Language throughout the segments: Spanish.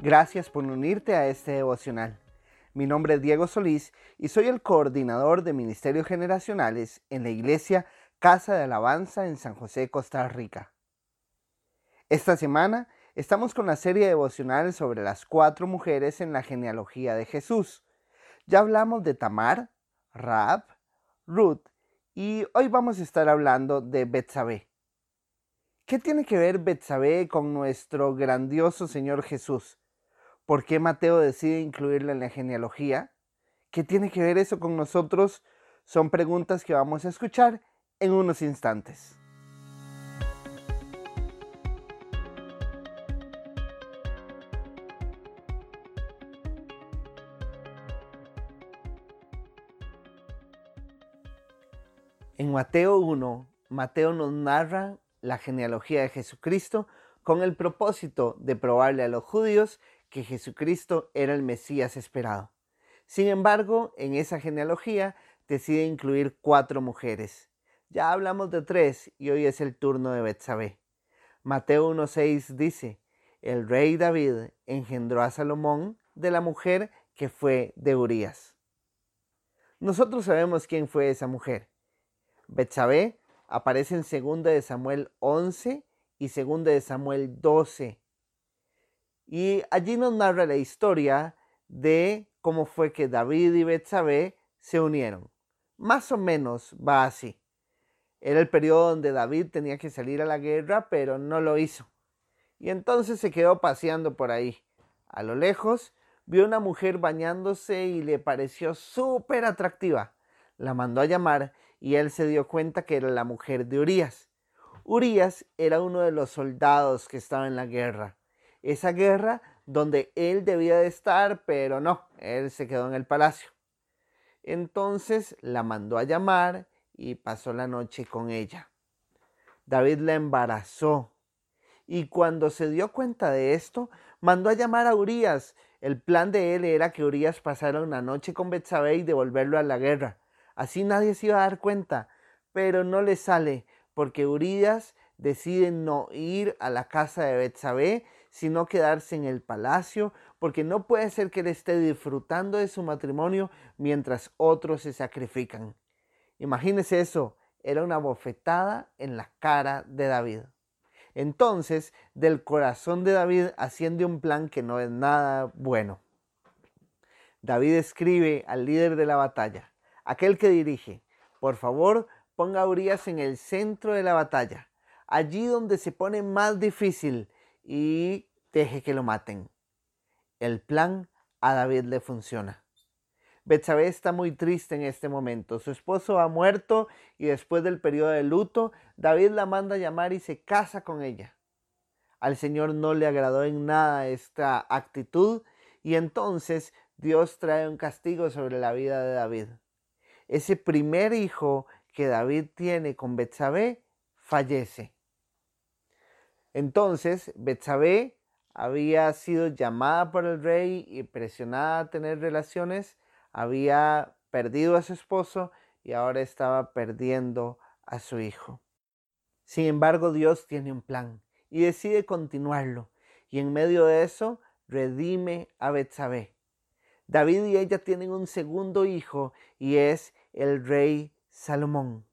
Gracias por unirte a este devocional. Mi nombre es Diego Solís y soy el coordinador de Ministerios Generacionales en la Iglesia Casa de Alabanza en San José, Costa Rica. Esta semana estamos con la serie devocional sobre las cuatro mujeres en la genealogía de Jesús. Ya hablamos de Tamar, Raab, Ruth y hoy vamos a estar hablando de Betsabé. ¿Qué tiene que ver Betsabé con nuestro grandioso Señor Jesús? ¿Por qué Mateo decide incluirla en la genealogía? ¿Qué tiene que ver eso con nosotros? Son preguntas que vamos a escuchar en unos instantes. En Mateo 1, Mateo nos narra la genealogía de Jesucristo con el propósito de probarle a los judíos que Jesucristo era el Mesías esperado. Sin embargo, en esa genealogía decide incluir cuatro mujeres. Ya hablamos de tres y hoy es el turno de Betsabé. Mateo 1.6 dice, el rey David engendró a Salomón de la mujer que fue de Urías. Nosotros sabemos quién fue esa mujer. Betsabé aparece en 2 de Samuel 11 y 2 de Samuel 12. Y allí nos narra la historia de cómo fue que David y Betsabé se unieron. Más o menos va así. Era el periodo donde David tenía que salir a la guerra, pero no lo hizo. Y entonces se quedó paseando por ahí. A lo lejos vio una mujer bañándose y le pareció súper atractiva. La mandó a llamar y él se dio cuenta que era la mujer de Urias. Urias era uno de los soldados que estaba en la guerra esa guerra donde él debía de estar, pero no, él se quedó en el palacio. Entonces la mandó a llamar y pasó la noche con ella. David la embarazó y cuando se dio cuenta de esto, mandó a llamar a Urias. El plan de él era que Urias pasara una noche con Betsabé y devolverlo a la guerra. Así nadie se iba a dar cuenta, pero no le sale porque Urias decide no ir a la casa de Betsabé sino quedarse en el palacio, porque no puede ser que él esté disfrutando de su matrimonio mientras otros se sacrifican. Imagínese eso, era una bofetada en la cara de David. Entonces, del corazón de David asciende un plan que no es nada bueno. David escribe al líder de la batalla, aquel que dirige, por favor, ponga a Urias en el centro de la batalla, allí donde se pone más difícil y deje que lo maten. El plan a David le funciona. Betsabé está muy triste en este momento. Su esposo ha muerto y después del periodo de luto, David la manda a llamar y se casa con ella. Al Señor no le agradó en nada esta actitud y entonces Dios trae un castigo sobre la vida de David. Ese primer hijo que David tiene con Betsabé fallece. Entonces, Betsabé había sido llamada por el rey y presionada a tener relaciones, había perdido a su esposo y ahora estaba perdiendo a su hijo. Sin embargo, Dios tiene un plan y decide continuarlo, y en medio de eso redime a Betsabé. David y ella tienen un segundo hijo y es el rey Salomón.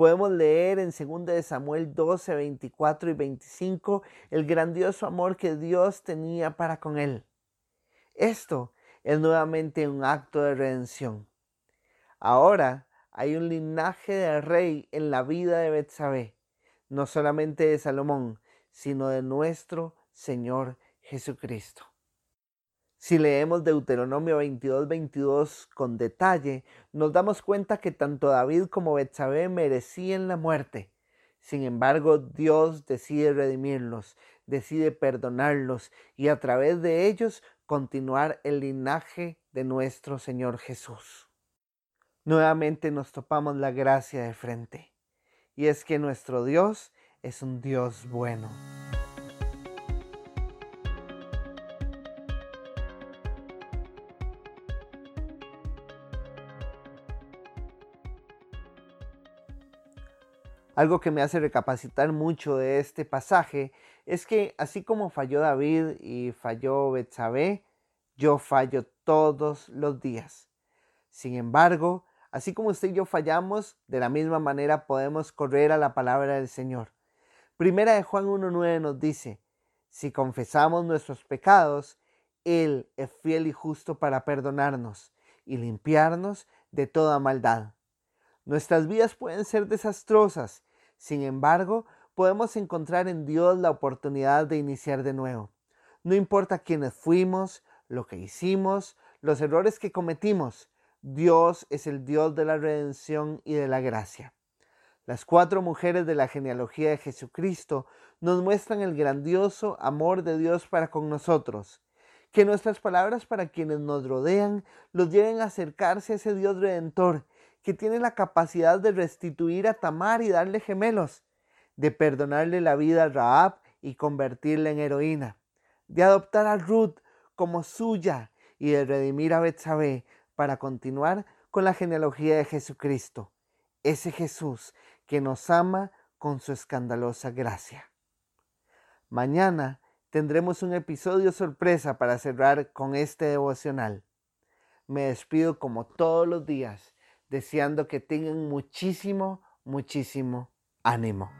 Podemos leer en 2 Samuel 12, 24 y 25 el grandioso amor que Dios tenía para con él. Esto es nuevamente un acto de redención. Ahora hay un linaje de rey en la vida de Betsabé, no solamente de Salomón, sino de nuestro Señor Jesucristo. Si leemos Deuteronomio 22, 22 con detalle, nos damos cuenta que tanto David como Betsabé merecían la muerte. Sin embargo, Dios decide redimirlos, decide perdonarlos y a través de ellos continuar el linaje de nuestro Señor Jesús. Nuevamente nos topamos la gracia de frente, y es que nuestro Dios es un Dios bueno. Algo que me hace recapacitar mucho de este pasaje es que así como falló David y falló Betsabé, yo fallo todos los días. Sin embargo, así como usted y yo fallamos, de la misma manera podemos correr a la palabra del Señor. Primera de Juan 1.9 nos dice, si confesamos nuestros pecados, Él es fiel y justo para perdonarnos y limpiarnos de toda maldad. Nuestras vidas pueden ser desastrosas, sin embargo, podemos encontrar en Dios la oportunidad de iniciar de nuevo. No importa quiénes fuimos, lo que hicimos, los errores que cometimos, Dios es el Dios de la redención y de la gracia. Las cuatro mujeres de la genealogía de Jesucristo nos muestran el grandioso amor de Dios para con nosotros. Que nuestras palabras para quienes nos rodean los lleven a acercarse a ese Dios redentor que tiene la capacidad de restituir a Tamar y darle gemelos, de perdonarle la vida a Raab y convertirla en heroína, de adoptar a Ruth como suya y de redimir a Betsabé para continuar con la genealogía de Jesucristo, ese Jesús que nos ama con su escandalosa gracia. Mañana tendremos un episodio sorpresa para cerrar con este devocional. Me despido como todos los días deseando que tengan muchísimo, muchísimo ánimo.